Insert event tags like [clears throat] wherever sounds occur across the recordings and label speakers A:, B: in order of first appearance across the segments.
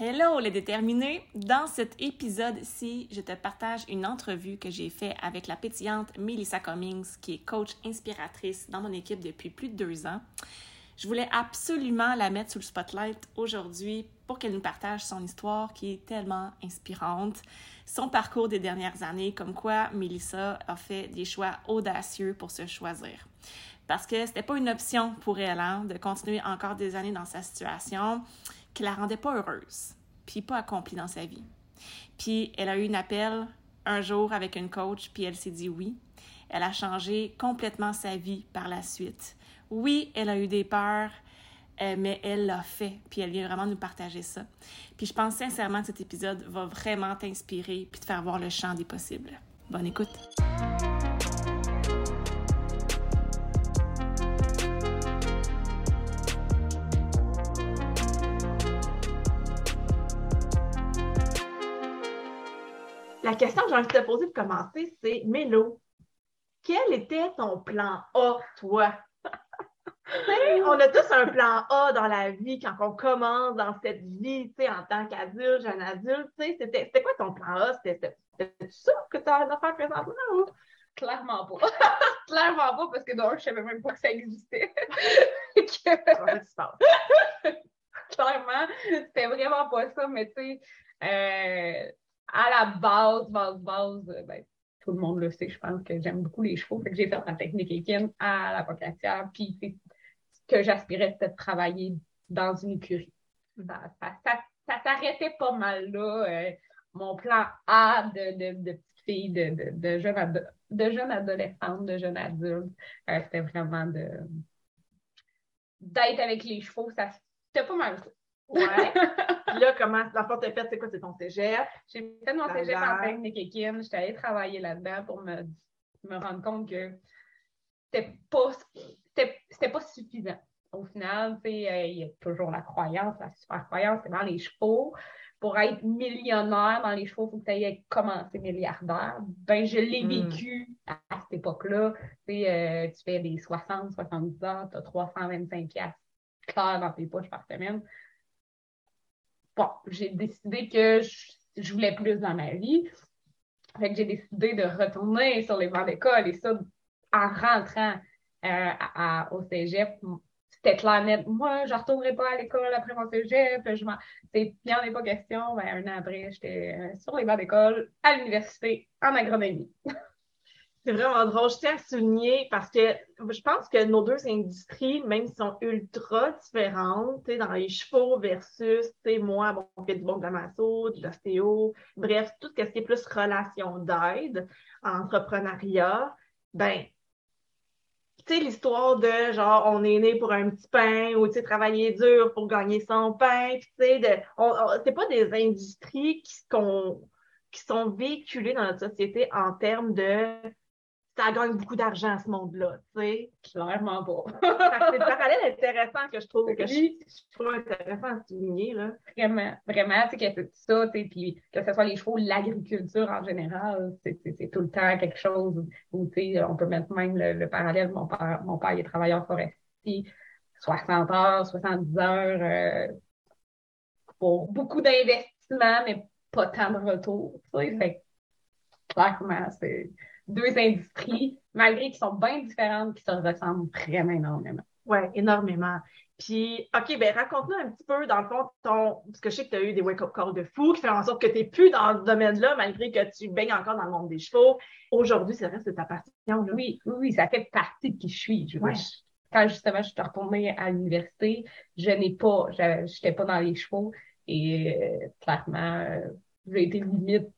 A: Hello les déterminés! Dans cet épisode-ci, je te partage une entrevue que j'ai faite avec la pétillante Melissa Cummings, qui est coach inspiratrice dans mon équipe depuis plus de deux ans. Je voulais absolument la mettre sous le spotlight aujourd'hui pour qu'elle nous partage son histoire qui est tellement inspirante, son parcours des dernières années, comme quoi Melissa a fait des choix audacieux pour se choisir. Parce que c'était pas une option pour elle hein, de continuer encore des années dans sa situation qui la rendait pas heureuse, puis pas accomplie dans sa vie. Puis elle a eu un appel un jour avec une coach, puis elle s'est dit oui. Elle a changé complètement sa vie par la suite. Oui, elle a eu des peurs, euh, mais elle l'a fait, puis elle vient vraiment nous partager ça. Puis je pense sincèrement que cet épisode va vraiment t'inspirer puis te faire voir le champ des possibles. Bonne écoute!
B: La question que j'ai envie de te poser pour commencer, c'est Mélo, quel était ton plan A, toi? [laughs] on a tous un plan A dans la vie quand on commence dans cette vie, en tant qu'adulte, jeune adulte. C'était quoi ton plan A? C'était ça que tu as à faire présentement? Ou?
C: Clairement pas. [laughs] Clairement pas, parce que donc, je savais même pas que ça existait. [laughs] Clairement, c'était vraiment pas ça, mais tu sais, euh, à la base, base, base, euh, ben, tout le monde le sait, je pense que j'aime beaucoup les chevaux. Fait que j'ai fait ma technique équine à la pocatière. Puis ce que j'aspirais, c'était de travailler dans une écurie. Ça, ça, s'arrêtait pas mal là. Euh, mon plan A de, de, de petite fille, de, de, de, jeune, de jeune adolescente, de jeune adulte, euh, c'était vraiment de d'être avec les chevaux. Ça, c'était pas mal ça.
B: Ouais. [laughs] Puis là, comment, la porte est faite, c'est quoi? C'est ton cégep?
C: J'ai fait mon cégep en technique équine. J'étais allée travailler là-dedans pour me, me rendre compte que c'était pas, c'était, pas suffisant. Au final, tu sais, il y a toujours la croyance, la super croyance, c'est dans les chevaux. Pour être millionnaire dans les chevaux, il faut que tu aies commencé milliardaire. Ben, je l'ai hmm. vécu à, cette époque-là. Tu sais, euh, tu fais des 60, 70 heures, tu as 325 piastres clairs dans tes poches par semaine bon, j'ai décidé que je, voulais plus dans ma vie. Fait que j'ai décidé de retourner sur les bancs d'école et ça, en rentrant euh, au cégep, c'était clair net. Moi, je ne retournerai pas à l'école après mon cégep. Je il n'y en a pas question. Ben, un an après, j'étais euh, sur les bancs d'école à l'université en agronomie. [laughs]
B: C'est vraiment drôle. Je tiens à souligner parce que je pense que nos deux industries, même si sont ultra différentes, dans les chevaux versus moi, bon, on fait du bon de la de l'ostéo, bref, tout ce qui est plus relation d'aide, entrepreneuriat, ben, tu sais, l'histoire de genre, on est né pour un petit pain ou, tu sais, travailler dur pour gagner son pain, tu sais, c'est pas des industries qui sont véhiculées dans notre société en termes de ça gagne beaucoup d'argent ce monde-là, tu sais.
C: Clairement pas. [laughs]
B: c'est le parallèle intéressant que je trouve que je, trouve intéressant à souligner, là.
C: Vraiment, vraiment, tu sais, que tout ça, tu sais, puis que ce soit les chevaux, l'agriculture en général, c'est tout le temps quelque chose où, tu sais, on peut mettre même le, parallèle. Mon père, mon père, il est travailleur forestier, 60 heures, 70 heures, euh, pour beaucoup d'investissements, mais pas tant de retour, tu sais. Fait clairement, c'est deux industries, malgré qu'ils sont bien différentes, qui se ressemblent vraiment énormément.
B: Oui, énormément. Puis, OK, ben raconte-nous un petit peu, dans le fond, ton. Parce que je sais que tu as eu des wake-up calls de fou qui font en sorte que tu n'es plus dans ce domaine-là, malgré que tu baignes encore dans le monde des chevaux. Aujourd'hui, ça reste ta passion.
C: Oui, oui, ça fait partie de qui je suis. Je, quand justement je suis retournée à l'université, je n'ai pas, je n'étais pas dans les chevaux et euh, clairement, euh, j'ai été limite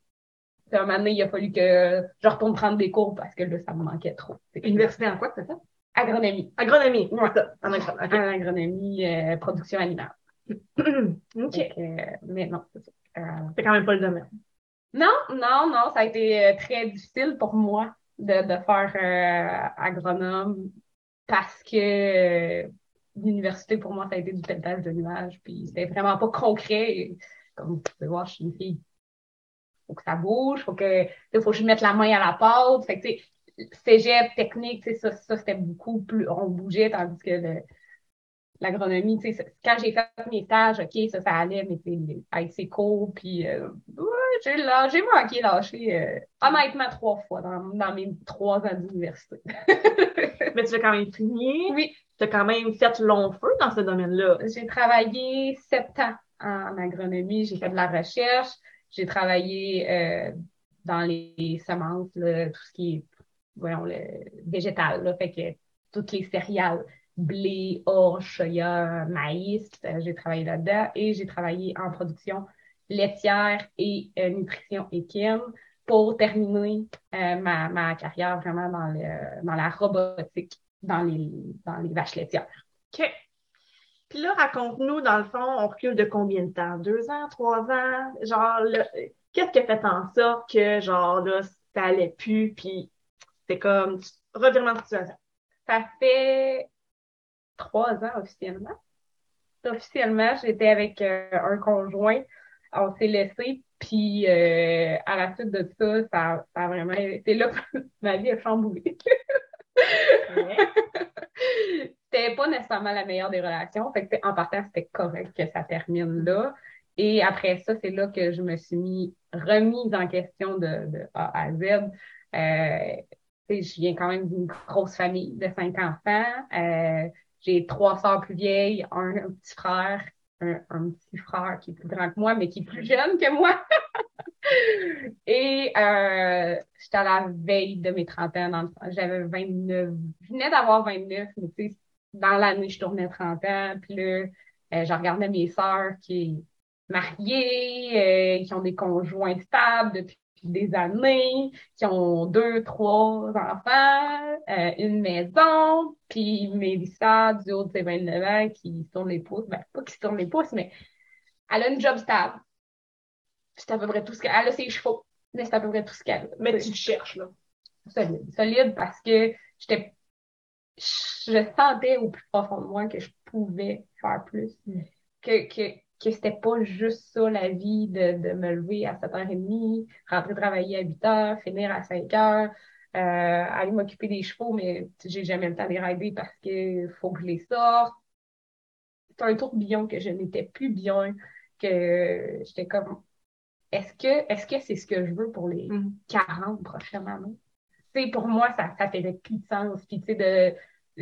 C: puis un moment donné, il a fallu que je retourne prendre des cours parce que là, ça me manquait trop.
B: Université en quoi, c'est ça?
C: Agronomie.
B: Agronomie,
C: ouais. ça. En, agronomie, euh, production animale. [clears throat]
B: OK.
C: Euh, mais non, c'est ça.
B: Euh, c'est quand même pas le domaine.
C: Non, non, non, ça a été très difficile pour moi de, de faire agronome parce que l'université, pour moi, ça a été du pelletage de nuages, puis c'était vraiment pas concret. Comme vous pouvez voir, je suis une fille faut que ça bouge, faut que, faut que je mette la main à la pâte. Fait que, tu sais, cégep, technique, ça, ça c'était beaucoup plus, on bougeait, tandis que le, l'agronomie, quand j'ai fait mes stages, OK, ça, ça allait, mais avec ses cours, puis euh, j'ai, j'ai manqué lâcher, euh, honnêtement, trois fois dans, dans mes trois ans d'université. [laughs]
B: mais tu as quand même fini.
C: Oui.
B: Tu as quand même fait long feu dans ce domaine-là.
C: J'ai travaillé sept ans en agronomie, j'ai fait de la recherche, j'ai travaillé euh, dans les semences, tout ce qui est, voyons, le végétal, là, fait que toutes les céréales blé, orge, soya, maïs. Euh, j'ai travaillé là-dedans et j'ai travaillé en production laitière et euh, nutrition équine pour terminer euh, ma, carrière vraiment dans, dans la robotique, dans les, dans les vaches laitières.
B: OK. Puis là, raconte-nous, dans le fond, on recule de combien de temps? Deux ans, trois ans? Genre, qu'est-ce qui a fait en sorte que, genre, là, ça allait plus, puis c'est comme revirement de situation?
C: Ça fait trois ans officiellement. Officiellement, j'étais avec euh, un conjoint. On s'est laissé, puis euh, à la suite de ça, ça, a vraiment. C'est là que [laughs] ma vie a chamboulé. [laughs] c'était pas nécessairement la meilleure des relations. Fait en partant, c'était correct que ça termine là. Et après ça, c'est là que je me suis mis, remise en question de, A à Z. Euh, je viens quand même d'une grosse famille de cinq enfants. J'ai trois sœurs plus vieilles, un, petit frère, un, petit frère qui est plus grand que moi, mais qui est plus jeune que moi. [laughs] Et euh, j'étais à la veille de mes 30 ans. J'avais 29. Je venais d'avoir 29, mais tu sais, dans l'année, je tournais 30 ans. Puis là, euh, je regardais mes sœurs qui sont mariées, euh, qui ont des conjoints stables depuis des années, qui ont deux, trois enfants, euh, une maison, puis Mélissa, du haut de ses 29 ans, qui tourne les pouces, ben, pas qui tourne les pouces, mais elle a une job stable. C'est à peu près tout ce qu'elle a. ses chevaux, mais c'est à peu près tout ce qu'elle a.
B: Mais tu cherches, là.
C: Solide. Solide parce que j'étais. Je sentais au plus profond de moi que je pouvais faire plus. Mm. Que, que, que c'était pas juste ça la vie de, de me lever à 7h30, rentrer travailler à 8h, finir à 5h, euh, aller m'occuper des chevaux, mais j'ai jamais le temps de les rider parce qu'il faut que je les sorte. C'est un tourbillon que je n'étais plus bien, que j'étais comme est-ce que est-ce que c'est ce que je veux pour les 40 mm. prochaines années? sais, pour moi, ça, ça faisait plus de sens. Puis, tu sais, de,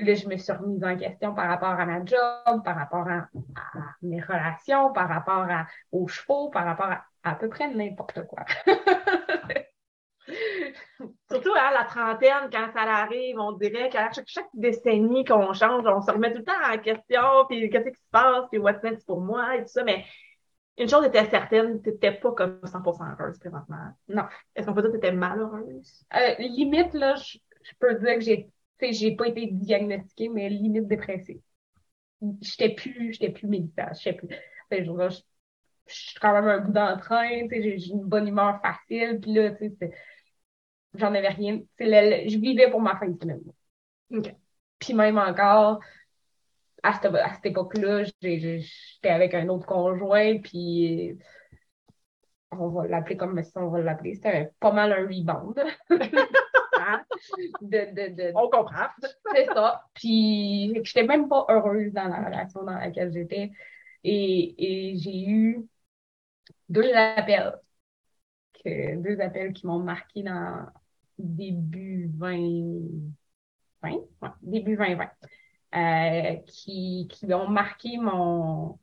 C: là, je me suis remise en question par rapport à ma job, par rapport à, mes relations, par rapport à, aux chevaux, par rapport à à peu près n'importe quoi. [laughs]
B: Surtout à la trentaine, quand ça arrive, on dirait qu'à chaque, chaque, décennie qu'on change, on se remet tout le temps en question, puis qu'est-ce qui se passe, puis what's next pour moi, et tout ça. Mais une chose était certaine, tu n'étais pas comme 100% heureuse présentement.
C: Non.
B: Est-ce qu'on peut dire que tu étais malheureuse?
C: Euh, limite, là, je peux dire que j'ai sais, j'ai pas été diagnostiquée, mais limite dépressive. J'étais plus, j'étais plus méditante. J'étais plus, je, je, suis quand même un bout d'entrain, j'ai une bonne humeur facile, puis là, tu sais, j'en avais rien. je vivais pour ma fin de semaine. Puis même encore, à cette, à cette époque-là, j'étais avec un autre conjoint, puis on va l'appeler comme ça, on va l'appeler. C'était pas mal un rebound. [laughs]
B: de, On comprend.
C: C'est ça. Puis, je n'étais même pas heureuse dans la relation dans laquelle j'étais. Et, j'ai eu deux appels. Que, deux appels qui m'ont marqué dans début 2020. début 2020. Euh, qui, qui ont marqué mon,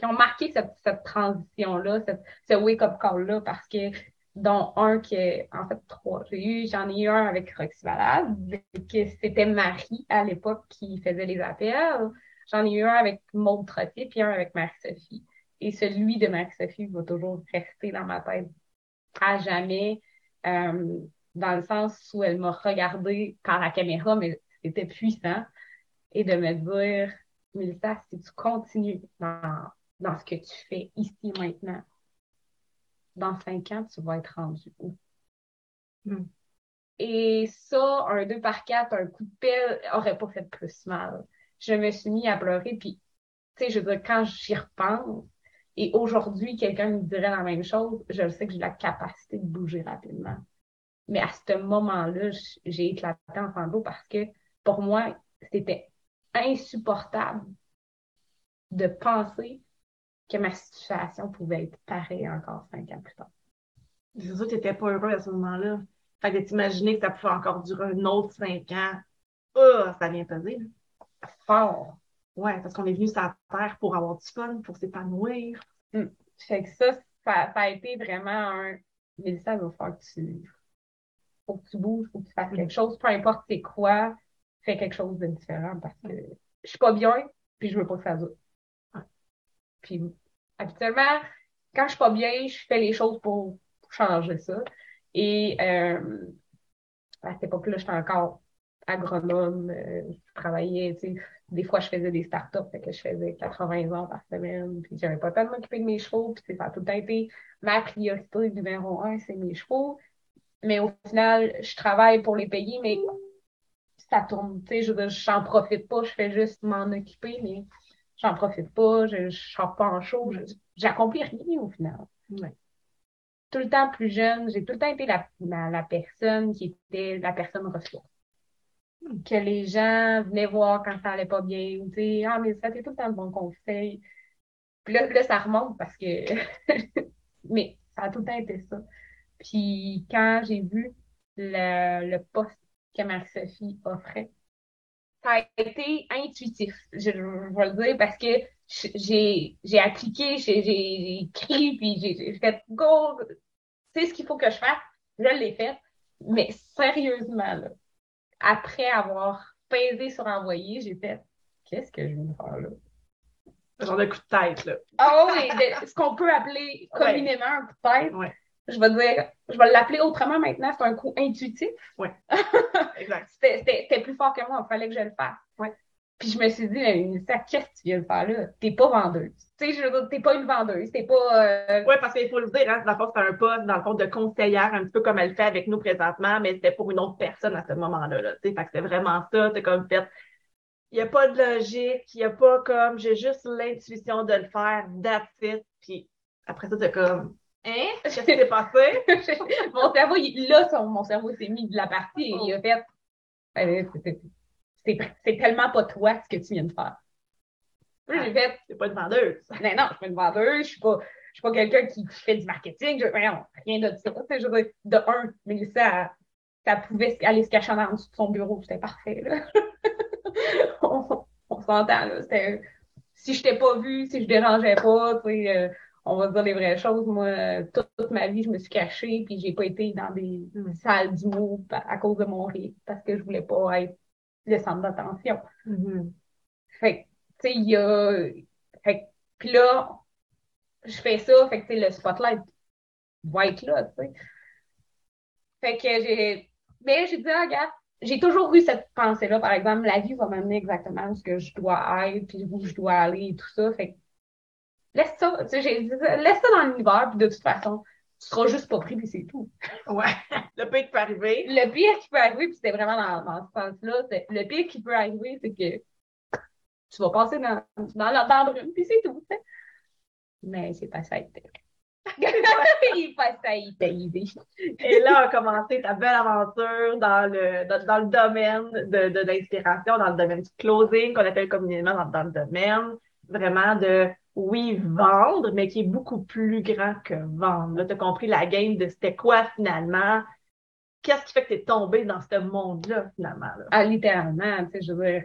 C: qui ont marqué cette, cette transition-là, ce wake-up call-là, parce que dont un qui est, en fait, trois. J'en ai eu un avec Roxy Valade, que c'était Marie à l'époque qui faisait les appels. J'en ai eu un avec Maud Trottier, puis un avec Marie-Sophie. Et celui de Marie-Sophie va toujours rester dans ma tête à jamais, euh, dans le sens où elle m'a regardé par la caméra, mais c'était puissant. Et de me dire, Mélissa, si tu continues dans, dans ce que tu fais ici maintenant, dans cinq ans, tu vas être rendu où? Hmm. Et ça, un 2 par 4, un coup de pelle, aurait pas fait plus mal. Je me suis mis à pleurer, puis, tu sais, je veux dire, quand j'y repense, et aujourd'hui, quelqu'un me dirait la même chose, je sais que j'ai la capacité de bouger rapidement. Mais à ce moment-là, j'ai éclaté en sanglots parce que, pour moi, c'était insupportable de penser que ma situation pouvait être pareille encore cinq ans plus tard.
B: C'est sûr que tu n'étais pas heureux à ce moment-là. Fait que t'imaginer que ça pouvait encore durer un autre cinq ans. Oh, ça vient peser.
C: Fort.
B: Ouais, parce qu'on est venu sur la terre pour avoir du fun, pour s'épanouir.
C: Mm. Fait que ça, ça, a été vraiment un. Mélissa, il va falloir que tu. Faut que tu bouges, faut que tu fasses quelque chose, peu importe c'est quoi, fais quelque chose de différent parce que je suis pas bien, puis je veux pas que ça dure. Puis habituellement, quand je suis pas bien, je fais les choses pour, changer ça. Et euh, à cette époque-là, j'étais encore agronome, euh, je travaillais, tu sais, des fois, je faisais des startups, fait que je faisais 80 heures par semaine, puis j'avais pas le temps de m'occuper de mes chevaux, puis ça a tout été ma priorité numéro un, c'est mes chevaux. Mais au final, je travaille pour les payer, mais ça tourne, tu sais, je j'en profite pas, je fais juste m'en occuper, mais j'en profite pas, je ne sors pas en show, j'accomplis rien au final. Tout le temps plus jeune, j'ai tout le temps été la, la, personne qui était la personne ressource. Hmm. Que les gens venaient voir quand ça allait pas bien, ou dire Ah, mais ça fait tout le temps de bons conseils. Puis là, là, ça remonte parce que. [laughs] mais ça a tout le temps été ça. Puis quand j'ai vu le, le poste que Marie-Sophie offrait, ça a été intuitif, je, vais le dire, parce que j'ai, j'ai appliqué, j'ai, j'ai écrit, puis j'ai, fait go, c'est ce qu'il faut que je fasse. Je l'ai fait. Mais sérieusement, là, après avoir pesé sur envoyer, j'ai fait qu'est-ce que je vais faire là?
B: Genre de coup de tête, là.
C: Ah oui, ce qu'on peut appeler [laughs] communément un coup de tête. Ouais je vais dire, je vais l'appeler autrement maintenant, c'est un coup intuitif.
B: Oui. [laughs] exact.
C: C'était plus fort que moi, il fallait que je le fasse. Ouais. Puis je me suis dit, mais qu'est-ce que tu viens de faire là? T'es pas vendeuse. Tu sais, je t'es pas une vendeuse. T'es pas.
B: Euh... Oui, parce qu'il faut le dire, hein, dans le fond, c'est un poste, dans le fond, de conseillère, un petit peu comme elle fait avec nous présentement, mais c'était pour une autre personne à ce moment-là. Là, fait que c'est vraiment ça. C'est comme fait. Il n'y a pas de logique, il n'y a pas comme j'ai juste l'intuition de le faire, that's it. Puis après ça, c'est comme
C: Hein? Qu'est-ce qui s'est passé? [laughs] mon cerveau, il, là, mon cerveau s'est mis de la partie et il a fait euh, c'est tellement pas toi ce que tu viens de faire.
B: Là, j'ai fait c'est pas une vendeuse.
C: Non, non, je suis pas une vendeuse, je suis pas, je suis pas quelqu'un qui, fait du marketing, je, rien de ça. Je, de un, Mélissa, ça pouvait aller se cacher en dessous de son bureau, c'était parfait. Là. [laughs] on, on s'entend, là. Si je t'ai pas vu, si je dérangeais pas, tu sais. Euh, on va dire les vraies choses. Moi, toute, ma vie, je me suis cachée, puis j'ai pas été dans des salles d'humour à cause de mon rythme, parce que je voulais pas être le centre d'attention. Mm-hmm. Fait tu sais, il y a. Fait puis là, je fais ça, fait que, le spotlight va être là, tu sais. Fait que j'ai. Mais j'ai dit, ah, regarde, j'ai toujours eu cette pensée-là, par exemple, la vie va m'amener exactement où ce que je dois être, puis où je dois aller et tout ça. Fait laisse ça, j'ai dit, laisse ça dans l'univers, puis de toute façon, tu seras juste pas pris, puis c'est tout. [laughs]
B: Ouais. Le pire qui peut arriver.
C: Le pire qui peut arriver, puis c'était vraiment dans, dans ce sens-là, le pire qui peut arriver, c'est que tu vas passer dans, dans, dans brume, puis c'est tout. T'sais. Mais c'est pas ça. Il [laughs] pas ça été.
B: Et là a commencé ta belle aventure dans le, dans, dans le domaine de, de, l'inspiration, dans le domaine du closing, qu'on appelle communément dans, dans le domaine vraiment de oui, vendre, mais qui est beaucoup plus grand que vendre. Tu as compris la game de c'était quoi finalement? Qu'est-ce qui fait que tu es tombé dans ce monde-là, finalement?
C: Ah, littéralement, je veux dire,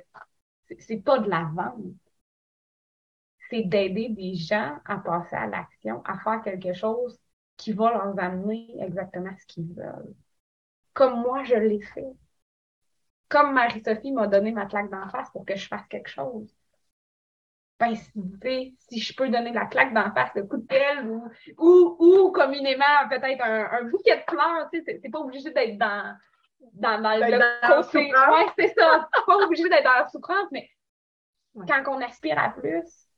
C: c'est pas de la vente. C'est d'aider des gens à passer à l'action, à faire quelque chose qui va leur amener exactement ce qu'ils veulent. Comme moi, je l'ai fait. Comme Marie-Sophie m'a donné ma claque d'en face pour que je fasse quelque chose ben, si je peux donner la claque d'en face, le coup de pelle, ou, ou, ou communément, peut-être un, un, bouquet de fleurs, tu sais, c'est pas obligé d'être dans, dans, dans le
B: dans côté.
C: Ouais, c'est ça. Pas obligé d'être dans la souffrance, mais quand on aspire à plus,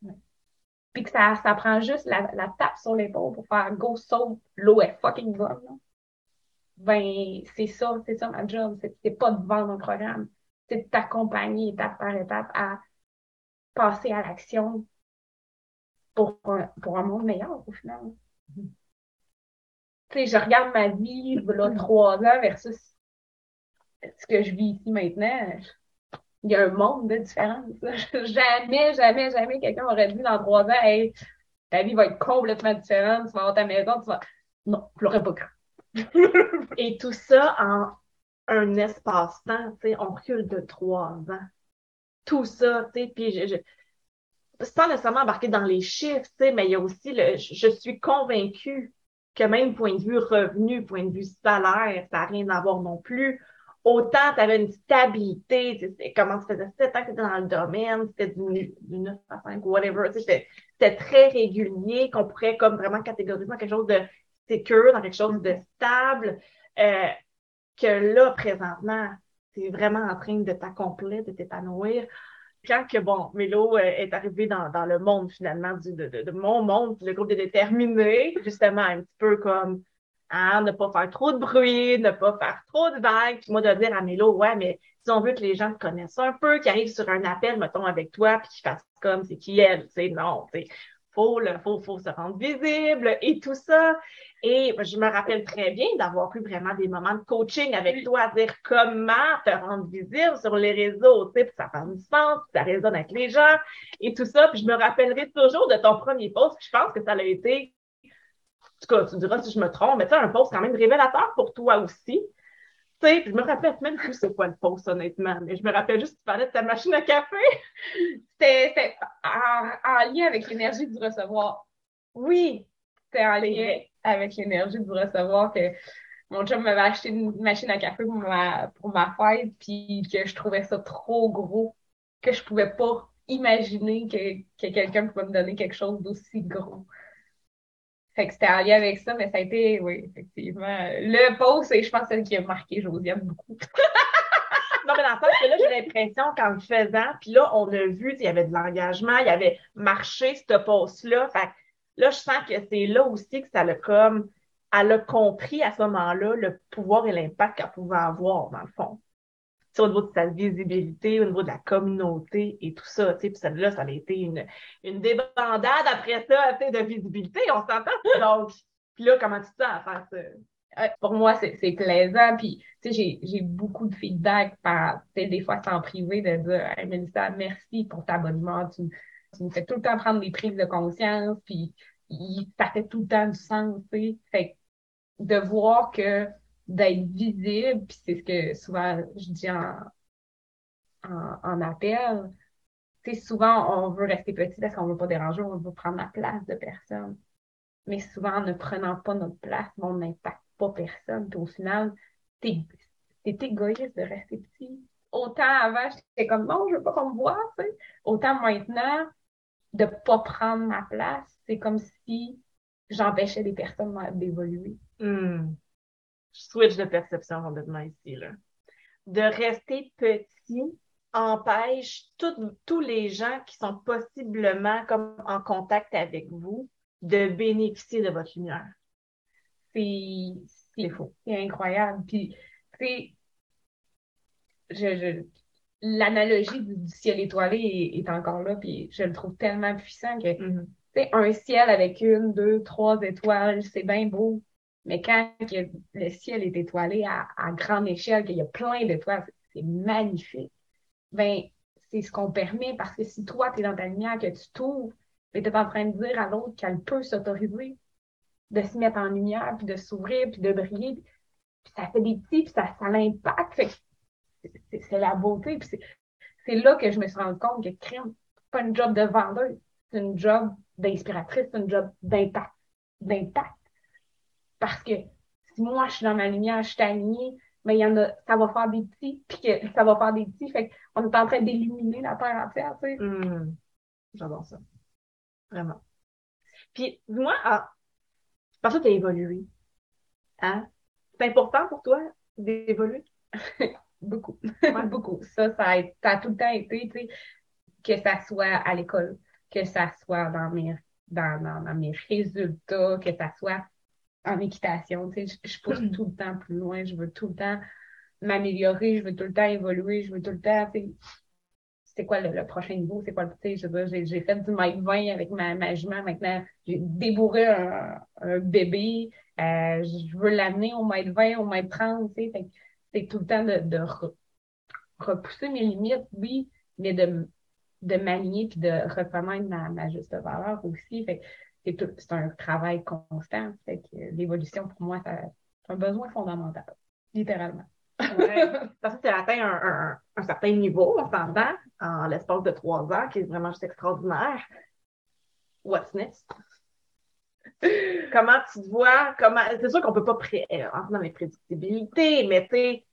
C: puis que ça, ça prend juste la, la tape sur l'épaule pour faire go saute, l'eau est fucking bonne, ben, c'est ça, c'est ça ma job. C'est pas de vendre un programme. C'est de t'accompagner étape par étape à passer à l'action pour un, pour un monde meilleur au final. Tu sais, je regarde ma vie, là, trois ans versus ce que je vis ici maintenant. il y a un monde de différence. [laughs] jamais, jamais, jamais quelqu'un aurait dit dans trois ans, hey, ta vie va être complètement différente, tu vas avoir ta maison, tu vas. Non, je l'aurais pas cru. [laughs]
B: Et tout ça en un espace-temps, tu sais, on recule de trois ans. Tout ça, tu sais, puis je, je sans nécessairement embarquer dans les chiffres, mais il y a aussi le, je suis convaincue que même point de vue revenu, point de vue salaire, ça n'a rien à voir non plus. Autant tu avais une stabilité, comment tu faisais 7 ans que tu étais dans le domaine, c'était du, 9 à 5 ou whatever, c'était très régulier, qu'on pourrait comme vraiment catégoriser dans quelque chose de sécure, dans quelque chose de stable, euh, que là, présentement, tu vraiment en train de t'accomplir, de t'épanouir. Quand que, bon, Mélo euh, est arrivé dans, dans le monde, finalement, du, de, de, mon monde, le groupe de déterminés, justement, un petit peu comme, hein, ne pas faire trop de bruit, ne pas faire trop de vagues, puis moi, de dire à Mélo, ouais, mais si on veut que les gens te connaissent un peu, qu'ils arrivent sur un appel, mettons, avec toi, puis qu'ils fassent comme c'est qui elle, tu sais, non, tu sais, faut, faut, faut se rendre visible et tout ça. Et je me rappelle très bien d'avoir eu vraiment des moments de coaching avec toi, à dire comment te rendre visible sur les réseaux, tu sais, puis ça fait du sens, puis ça résonne avec les gens et tout ça. Puis je me rappellerai toujours de ton premier post. je pense que ça a été, en tout cas, tu diras si je me trompe, mais tu sais, un post quand même révélateur pour toi aussi. Tu sais, je me rappelle même plus c'est quoi le post, honnêtement, mais je me rappelle juste que tu parlais de ta machine à café. [laughs]
C: C'était en, lien avec l'énergie du recevoir.
B: Oui.
C: C'était en lien avec l'énergie du recevoir que mon chum m'avait acheté une machine à café pour ma, pour ma fête, puis que je trouvais ça trop gros, que je pouvais pas imaginer que, que quelqu'un pouvait me donner quelque chose d'aussi gros. Fait que c'était en lien avec ça, mais ça a été, oui, effectivement. Le post, et je pense celle qui a marqué Josiane beaucoup. [laughs]
B: non, mais dans le sens que là, j'ai l'impression qu'en le faisant, puis là, on a vu, il y avait de l'engagement, il y avait marché ce post-là. Fait là, je sens que c'est là aussi que ça l'a comme, elle a compris à ce moment-là le pouvoir et l'impact qu'elle pouvait avoir, dans le fond. Au niveau de sa visibilité, au niveau de la communauté et tout ça, tu sais, puis celle-là, ça a été une, une débandade après ça, tu sais, de visibilité, on s'entend? [laughs] Donc, puis là, comment tu te sens à faire ça?
C: pour moi, c'est plaisant. Puis, tu sais, j'ai beaucoup de feedback par, des fois, c'est en privé de dire, hey, Mélissa, merci pour ta bonne humeur. Tu, tu me fais tout le temps prendre des prises de conscience, puis ça fait tout le temps du sens, tu sais. Fait de voir que d'être visible, puis c'est ce que souvent je dis en, en, appel, tu sais, souvent on veut rester petit parce qu'on veut pas déranger, on veut prendre la place de personne. Mais souvent, en ne prenant pas notre place, on n'impacte pas personne. Puis au final, t'es es égoïste de rester petit. Autant avant, j'étais comme non, je veux pas qu'on me voit. Autant maintenant, de pas prendre ma place, c'est comme si j'empêchais les personnes d'évoluer.
B: Hmm. Je switch de perception complètement ici, là. De rester petit empêche tous les gens qui sont possiblement comme en contact avec vous de bénéficier de votre lumière.
C: C'est faux. C'est incroyable. Puis, je, l'analogie du, ciel étoilé est, encore là, puis je le trouve tellement puissant que, mm-hmm. un ciel avec une, deux, trois étoiles, c'est bien beau, mais quand le ciel est étoilé à, grande échelle, qu'il y a plein d'étoiles, c'est magnifique. Ben, c'est ce qu'on permet parce que si toi, tu es dans ta lumière, que tu t'ouvres, tu es en train de dire à l'autre qu'elle peut s'autoriser de se mettre en lumière, puis de s'ouvrir, puis de briller. Puis ça fait des petits, puis ça, ça l'impacte c'est la beauté. Puis c'est là que je me suis rendu compte que crème, c'est pas une job de vendeur, c'est une job d'inspiratrice, c'est une job d'impact. D'impact. Parce que si moi je suis dans ma lumière, je suis alignée, mais il y en a, ça va faire des petits, puis que ça va faire des petits. Fait qu'on est en train d'illuminer la terre entière, tu sais.
B: Mmh. J'adore ça. Vraiment. Puis, dis-moi, ah, parce que tu as évolué. Hein? C'est important pour toi d'évoluer? [laughs]
C: Beaucoup. [laughs] beaucoup. Ça, ça a, tout le temps été, tu sais, que ça soit à l'école, que ça soit dans mes, dans, dans, mes résultats, que ça soit en équitation. Tu sais, je, pousse tout le temps plus loin, je veux tout le temps m'améliorer, je veux tout le temps évoluer, je veux tout le temps, tu sais, c'est quoi le, prochain niveau, c'est quoi le, tu sais, j'ai fait du mètre 20 avec ma, ma jument, maintenant, j'ai débourré un, un bébé, euh, je veux l'amener au mètre 20, au mètre 30, tu sais, c'est tout le temps de, repousser mes limites, oui, mais de, de m'aligner puis de reconnaître ma, juste valeur aussi. Fait c'est un travail constant. Fait que l'évolution, pour moi, c'est un besoin fondamental, littéralement. [laughs]
B: Parce que tu as atteint un, un, certain niveau, on s'entend, en l'espace de trois ans, qui est vraiment juste extraordinaire. What's next? [laughs] comment tu te vois? Comment... C'est sûr qu'on ne peut pas pré... Euh, dans les prédictibilités, mais tu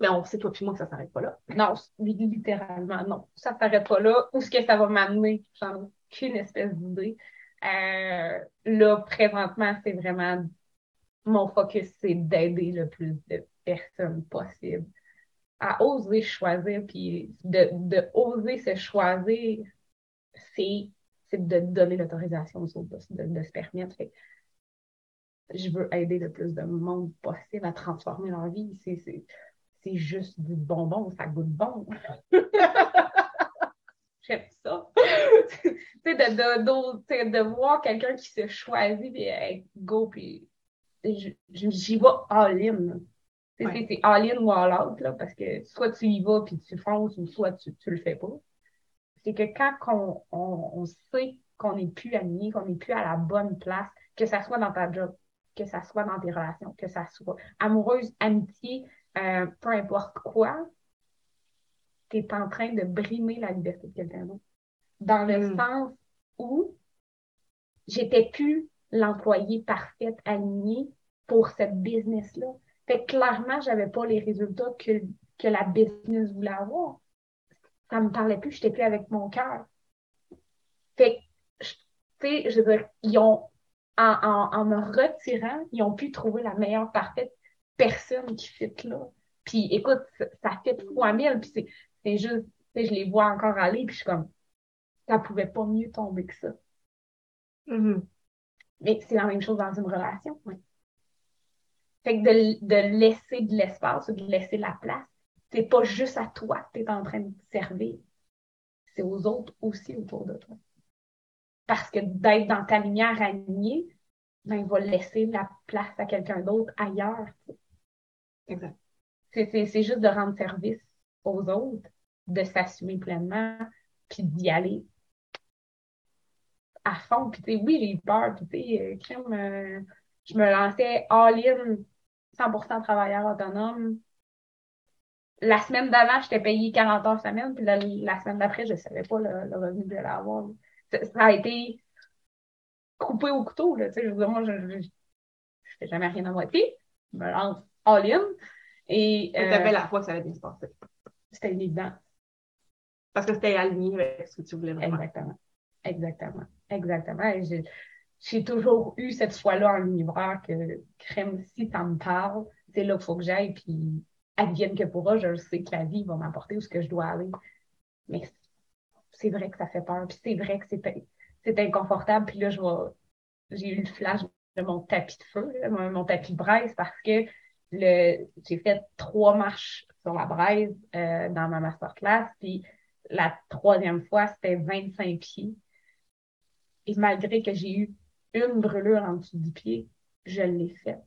B: mais on sait, toi et moi, que ça ne s'arrête pas là.
C: Non, littéralement, non. Ça ne s'arrête pas là. Où est-ce que ça va m'amener? J'en ai aucune espèce d'idée. Euh, là, présentement, c'est vraiment mon focus, c'est d'aider le plus de personnes possible à oser choisir. Puis de, de oser se choisir, c'est de donner l'autorisation aux autres de, se permettre. je veux aider le plus de monde possible à transformer leur vie. C'est juste du bonbon, ça goûte bon. [laughs] J'aime ça. [laughs] de, de, voir quelqu'un qui se choisit, et go, puis j'y vais all-in. C'est all-in ou all-out, parce que soit tu y vas puis tu fonces, ou soit tu, tu le fais pas. C'est que quand on, sait qu'on n'est plus aligné, qu'on n'est plus à la bonne place, que ça soit dans ta job, que ça soit dans tes relations, que ça soit amoureuse, amitié, euh, peu importe quoi, tu es en train de brimer la liberté de quelqu'un d'autre. Dans le mm. sens où j'étais plus l'employé parfaite, aligné pour cette business-là. Fait que clairement, j'avais pas les résultats que, que la business voulait avoir. Ça me parlait plus, j'étais plus avec mon cœur. Fait que, tu sais, je veux dire, ils ont, en, en, me retirant, ils ont pu trouver la meilleure parfaite personne qui fit là. Puis écoute, ça, fait fois mille, puis c'est juste, je les vois encore aller, puis je suis comme, ça pouvait pas mieux tomber que ça. Mm-hmm. Mais c'est la même chose dans une relation. Oui. Fait que de, de laisser de l'espace, de laisser la place, c'est pas juste à toi que tu es en train de servir. C'est aux autres aussi autour de toi. Parce que d'être dans ta lumière alignée, ben, il va laisser la place à quelqu'un d'autre ailleurs.
B: Exact.
C: C'est juste de rendre service aux autres, de s'assumer pleinement, puis d'y aller à fond. Puis, tu sais, oui, j'ai eu peur. Puis, tu sais, euh, euh, je me lançais all-in, 100% travailleur autonome. La semaine d'avant, j'étais payée 40 heures semaine. Puis la, semaine d'après, je ne savais pas le, revenu que j'allais avoir. Ça, a été coupé au couteau. Là, tu sais, je veux dire, moi, je ne fais jamais rien à moitié. Je me lance all-in. Et,
B: tu avais la foi que ça allait bien se passer.
C: C'était évident.
B: Parce que c'était aligné avec ce que tu voulais
C: vraiment. Exactement. Exactement. Exactement. j'ai toujours eu cette foi-là en l'univers que crème, si ça me parle, c'est là qu'il faut que j'aille, puis advienne que pourra, je sais que la vie va m'apporter où ce que je dois aller. Mais c'est vrai que ça fait peur, puis c'est vrai que c'est inconfortable, puis là, je j'ai eu le flash de mon tapis de feu, mon, tapis de braise, parce que j'ai fait trois marches sur la braise euh, dans ma masterclass, puis la troisième fois, c'était 25 pieds. Et malgré que j'ai eu une brûlure en dessous du pied, je l'ai faite.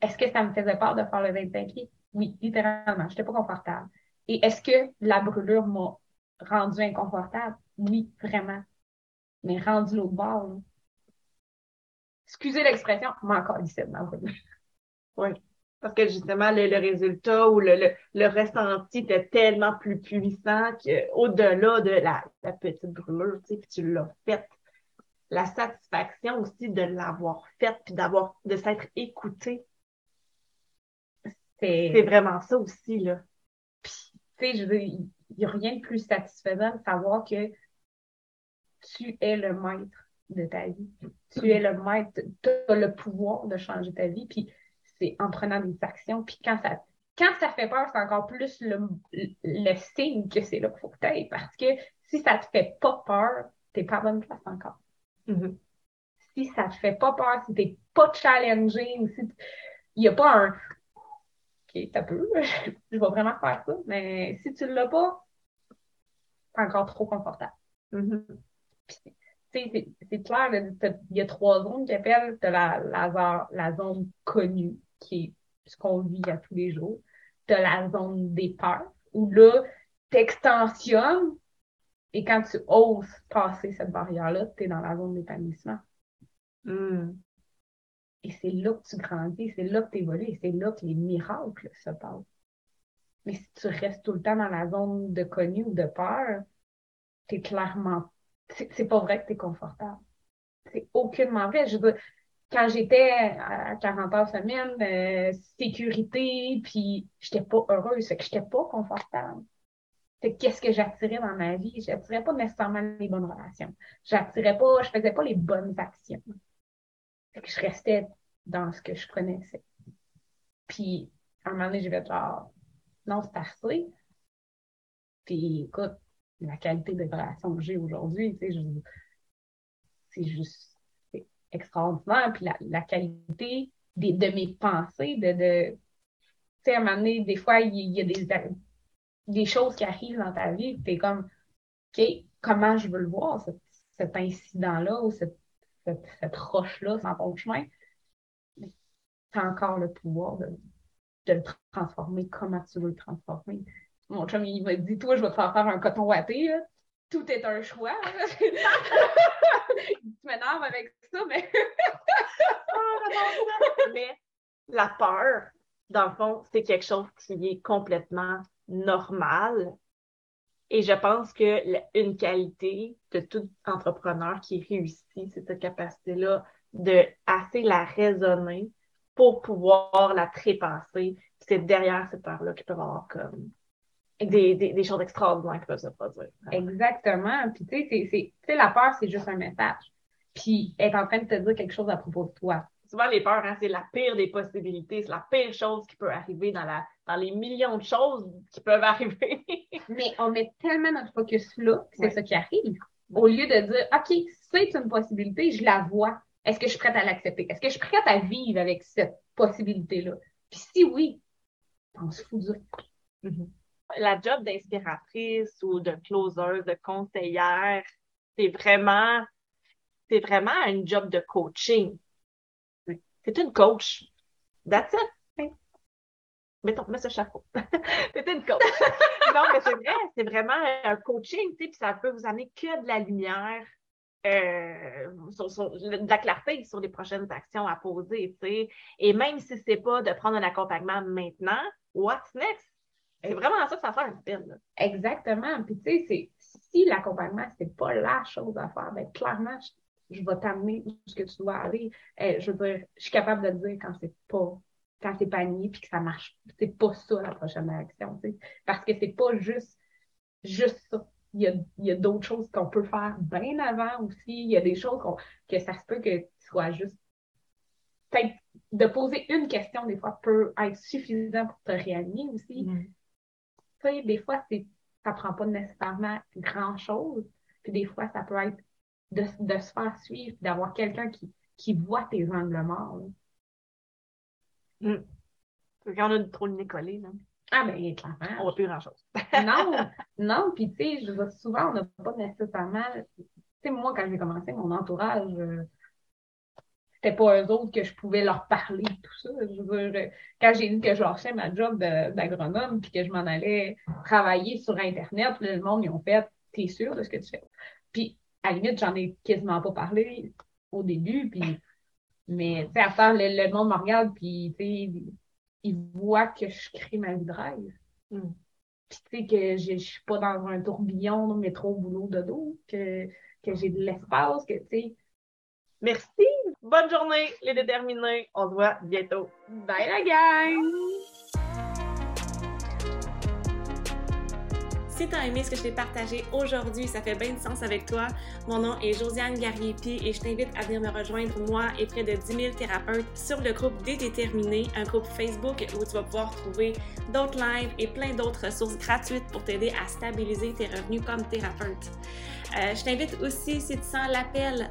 C: Est-ce que ça me faisait peur de faire le 25 pieds? Oui, littéralement. Je n'étais pas confortable. Et est-ce que la brûlure m'a rendu inconfortable? Oui, vraiment. Mais rendu l'autre bord, excusez l'expression, m'a encore dit ça,
B: Oui. Parce que justement, le, résultat ou le, le, ressenti était tellement plus puissant qu'au-delà de la, petite brûlure, tu sais, puis tu l'as faite la satisfaction aussi de l'avoir faite puis d'avoir de s'être écouté. C'est vraiment ça aussi, là.
C: Puis, tu sais, je veux il n'y a rien de plus satisfaisant de savoir que tu es le maître de ta vie. Tu es le maître, tu as le pouvoir de changer ta vie, puis c'est en prenant des actions. Puis quand ça, quand ça fait peur, c'est encore plus le, le signe que c'est là qu'il faut que tu ailles. Parce que si ça te fait pas peur, tu n'es pas à bonne place encore. Mm-hmm. Si ça te fait pas peur, si t'es pas challenging, si il n'y a pas un OK, t'as peu, [laughs] je vais vraiment faire ça, mais si tu l'as pas, c'est encore trop confortable. Mm-hmm. C'est clair, il y a trois zones qui appellent la, la, la zone connue, qui est ce qu'on vit à tous les jours. Tu as la zone des peurs, où là, t'extensionnes et quand tu oses passer cette barrière-là, tu es dans la zone d'épanouissement.
B: Hmm.
C: Et c'est là que tu grandis, c'est là que tu évolues, et c'est là que les miracles se passent. Mais si tu restes tout le temps dans la zone de connu ou de peur, tu es clairement. C'est pas vrai que tu es confortable. C'est aucunement vrai. Je veux quand j'étais à 40 heures semaine, euh, sécurité, puis j'étais pas heureuse, c'est que j'étais pas confortable. C'est qu'est-ce que j'attirais dans ma vie? J'attirais pas nécessairement les bonnes relations. J'attirais pas, je faisais pas les bonnes actions. Fait que je restais dans ce que je connaissais. Puis, à un moment donné, j'ai fait genre, non, c'est assez. Puis, écoute, la qualité de relation que j'ai aujourd'hui, c'est juste extraordinaire. Puis la, qualité de mes pensées, de, de tu sais, à un moment donné, des fois, il y, a des, des choses qui arrivent dans ta vie, tu es comme, OK, comment je veux le voir, cet, incident-là ou cette, cette, roche-là dans ton chemin? Tu as encore le pouvoir de, le transformer comment tu veux le transformer? Mon chum, il m'a dit, toi, je vais te faire faire un coton watté, tout est un choix. tu [laughs] m'énerves avec ça, mais.
B: mais la peur, dans le fond, c'est quelque chose qui est complètement normal. Et je pense que une qualité de tout entrepreneur qui réussit, c'est cette capacité-là de assez la raisonner pour pouvoir la trépasser. C'est derrière cette peur-là qu'il peut y avoir comme des, des, des, choses extraordinaires qui peuvent se produire.
C: Exactement. Puis, tu sais, la peur, c'est juste un message. Puis, elle est en train de te dire quelque chose à propos de toi.
B: Souvent, les peurs, hein, c'est la pire des possibilités. C'est la pire chose qui peut arriver dans, la, dans les millions de choses qui peuvent arriver. [laughs]
C: Mais on met tellement notre focus là que c'est ça qui arrive. Au lieu de dire, OK, c'est une possibilité, je la vois. Est-ce que je suis prête à l'accepter? Est-ce que je suis prête à vivre avec cette possibilité-là? Puis si oui, on se fout du
B: la job d'inspiratrice ou de closer, de conseillère, c'est vraiment, c'est vraiment un job de coaching. C'est une coach. That's it. Mettons, mets ce chapeau. [laughs] c'est une coach. non, mais c'est vrai, c'est vraiment un coaching, tu sais, puis ça peut vous amener que de la lumière, euh, de la clarté sur les prochaines actions à poser, tu sais. Et même si c'est pas de prendre un accompagnement maintenant, what's next? C'est vraiment ça que ça fait un film.
C: Exactement. Puis tu sais, si l'accompagnement, c'est pas la chose à faire, bien clairement, je, vais t'amener où ce que tu dois aller. Eh, je veux dire, je suis capable de te dire quand c'est pas quand c'est pas puis que ça marche. C'est pas ça la prochaine action. sais. Parce que c'est pas juste juste ça. Il y a, il y a d'autres choses qu'on peut faire bien avant aussi. Il y a des choses que ça se peut que tu sois juste peut-être de poser une question, des fois, peut être suffisant pour te réanimer aussi. Mm des fois, c'est, ça prend pas nécessairement grand-chose. Puis des fois, ça peut être de, se faire suivre, d'avoir quelqu'un qui, qui voit tes angles morts.
B: Mmh. Quand on a trop de nez collé, là.
C: Ah, ben, clairement.
B: On voit plus grand-chose. [laughs]
C: non, [laughs] non, puis tu sais, je souvent, on n'a pas nécessairement. Tu sais, moi, quand j'ai commencé, mon entourage, euh, c'était pas eux autres que je pouvais leur parler, tout ça. Je veux quand j'ai dit que je lâchais ma job d'agronome puis que je m'en allais travailler sur Internet, le monde, ils ont fait T'es sûr de ce que tu fais? Puis, à la limite, j'en ai quasiment pas parlé au début, puis, mais, tu sais, à le, monde me regarde, puis, tu sais, ils voient que je crée ma vie de rêve. Hmm. Puis, tu sais, que je suis pas dans un tourbillon, métro, boulot, de dos, que, que j'ai de l'espace, que, tu sais.
B: Merci Bonne journée, les déterminés. On se voit bientôt.
C: Bye la gang!
A: Si tu as aimé ce que je t'ai partagé aujourd'hui, ça fait bien de sens avec toi. Mon nom est Josiane Garriépi et je t'invite à venir me rejoindre, moi et près de 10 000 thérapeutes, sur le groupe Des Déterminés, un groupe Facebook où tu vas pouvoir trouver d'autres lives et plein d'autres ressources gratuites pour t'aider à stabiliser tes revenus comme thérapeute. Euh, je t'invite aussi, si tu sens l'appel